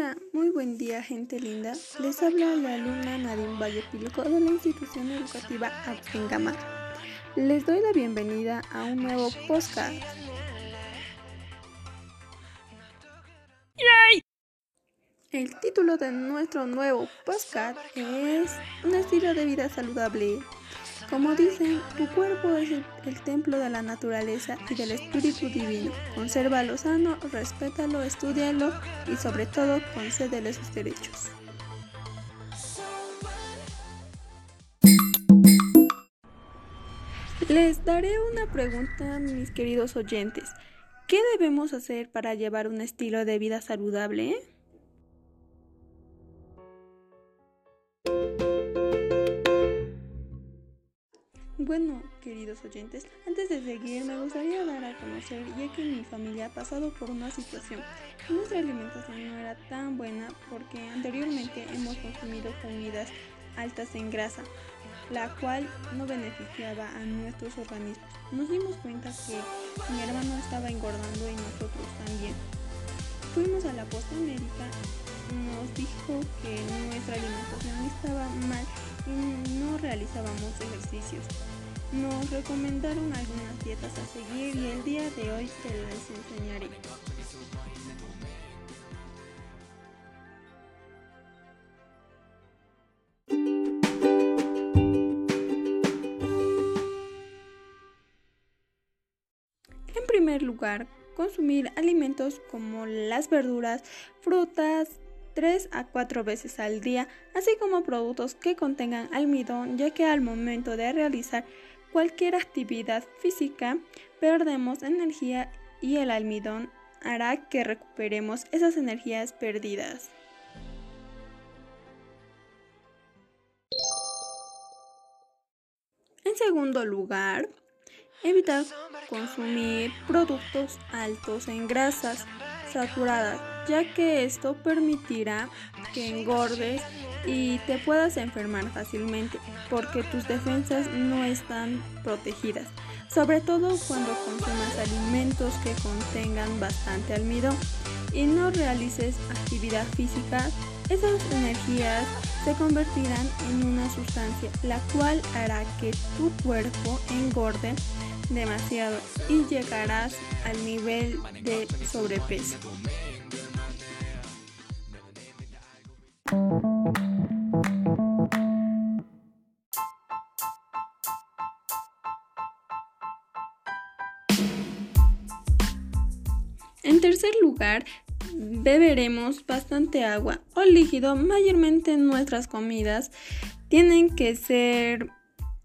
Hola, muy buen día gente linda. Les habla la alumna Nadine Valle Piloco de la institución educativa Aptengamar. Les doy la bienvenida a un nuevo podcast. El título de nuestro nuevo podcast es Un estilo de vida saludable. Como dicen, tu cuerpo es el, templo de la naturaleza y del espíritu divino. Consérvalo sano, respétalo, estudialo y sobre todo concédele sus derechos. Les daré una pregunta, mis queridos oyentes. ¿Qué debemos hacer para llevar un estilo de vida saludable? Bueno, queridos oyentes, antes de seguir me gustaría dar a conocer, ya que mi familia ha pasado por una situación. Nuestra alimentación no era tan buena porque anteriormente hemos consumido comidas altas en grasa, la cual no beneficiaba a nuestros organismos. Nos dimos cuenta que mi hermano estaba engordando y nosotros también. Fuimos a la posta médica, nos dijo que nuestra alimentación estaba mal y no realizábamos ejercicios. Nos recomendaron algunas dietas a seguir y el día de hoy se las enseñaré. En primer lugar, consumir alimentos como las verduras, frutas, 3 a 4 veces al día, así como productos que contengan almidón, ya que al momento de realizar cualquier actividad física perdemos energía y el almidón hará que recuperemos esas energías perdidas. En segundo lugar, evitar consumir productos altos en grasas saturadas ya que esto permitirá que engordes y te puedas enfermar fácilmente porque tus defensas no están protegidas, sobre todo cuando consumas alimentos que contengan bastante almidón y no realices actividad física, esas energías se convertirán en una sustancia la cual hará que tu cuerpo engorde demasiado y llegarás al nivel de sobrepeso. En tercer lugar, beberemos bastante agua o líquido, mayormente nuestras comidas tienen que ser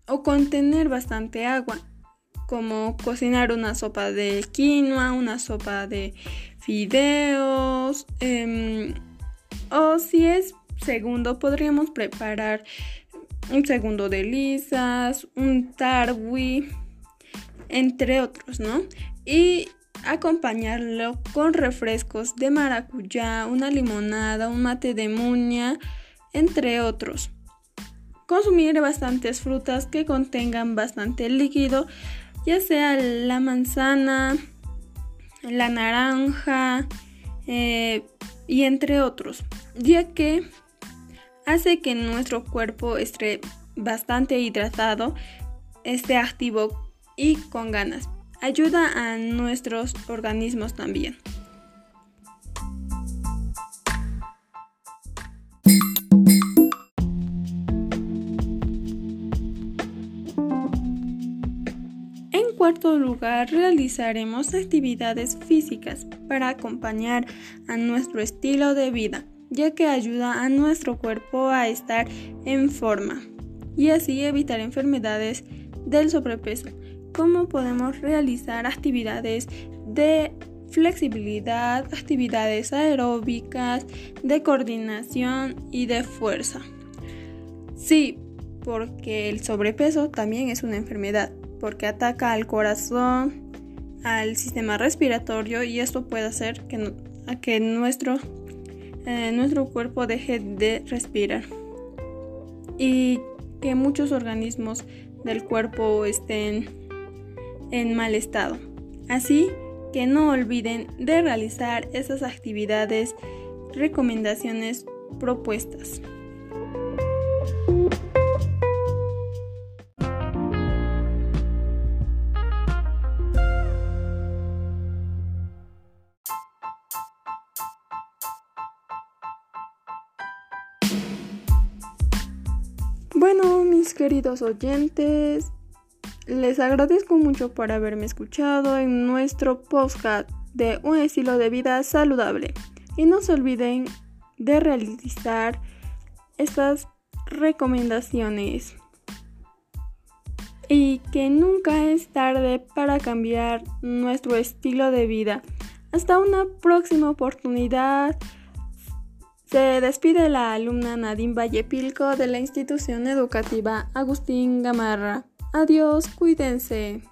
o contener bastante agua, como cocinar una sopa de quinoa, una sopa de fideos, em, o si es segundo, podríamos preparar un segundo de lisas, un tarwi, entre otros, ¿no? Y acompañarlo con refrescos de maracuyá, una limonada, un mate de muña, entre otros. Consumir bastantes frutas que contengan bastante líquido, ya sea la manzana, la naranja eh, y entre otros, ya que hace que nuestro cuerpo esté bastante hidratado, esté activo y con ganas ayuda a nuestros organismos también. Cuarto lugar, realizaremos actividades físicas para acompañar a nuestro estilo de vida, ya que ayuda a nuestro cuerpo a estar en forma y así evitar enfermedades del sobrepeso cómo podemos realizar actividades de flexibilidad, actividades aeróbicas, de coordinación y de fuerza. Sí, porque el sobrepeso también es una enfermedad, porque ataca al corazón, al sistema respiratorio y esto puede hacer que, nuestro, eh, nuestro cuerpo deje de respirar y que muchos organismos del cuerpo estén en mal estado. Así que no olviden de realizar esas actividades recomendaciones propuestas. Bueno, mis queridos oyentes, les agradezco mucho por haberme escuchado en nuestro podcast de un estilo de vida saludable. Y no se olviden de realizar estas recomendaciones. Y que nunca es tarde para cambiar nuestro estilo de vida. Hasta una próxima oportunidad. Se despide la alumna Nadine Vallepilco de la institución educativa Agustín Gamarra. Adiós, cuídense.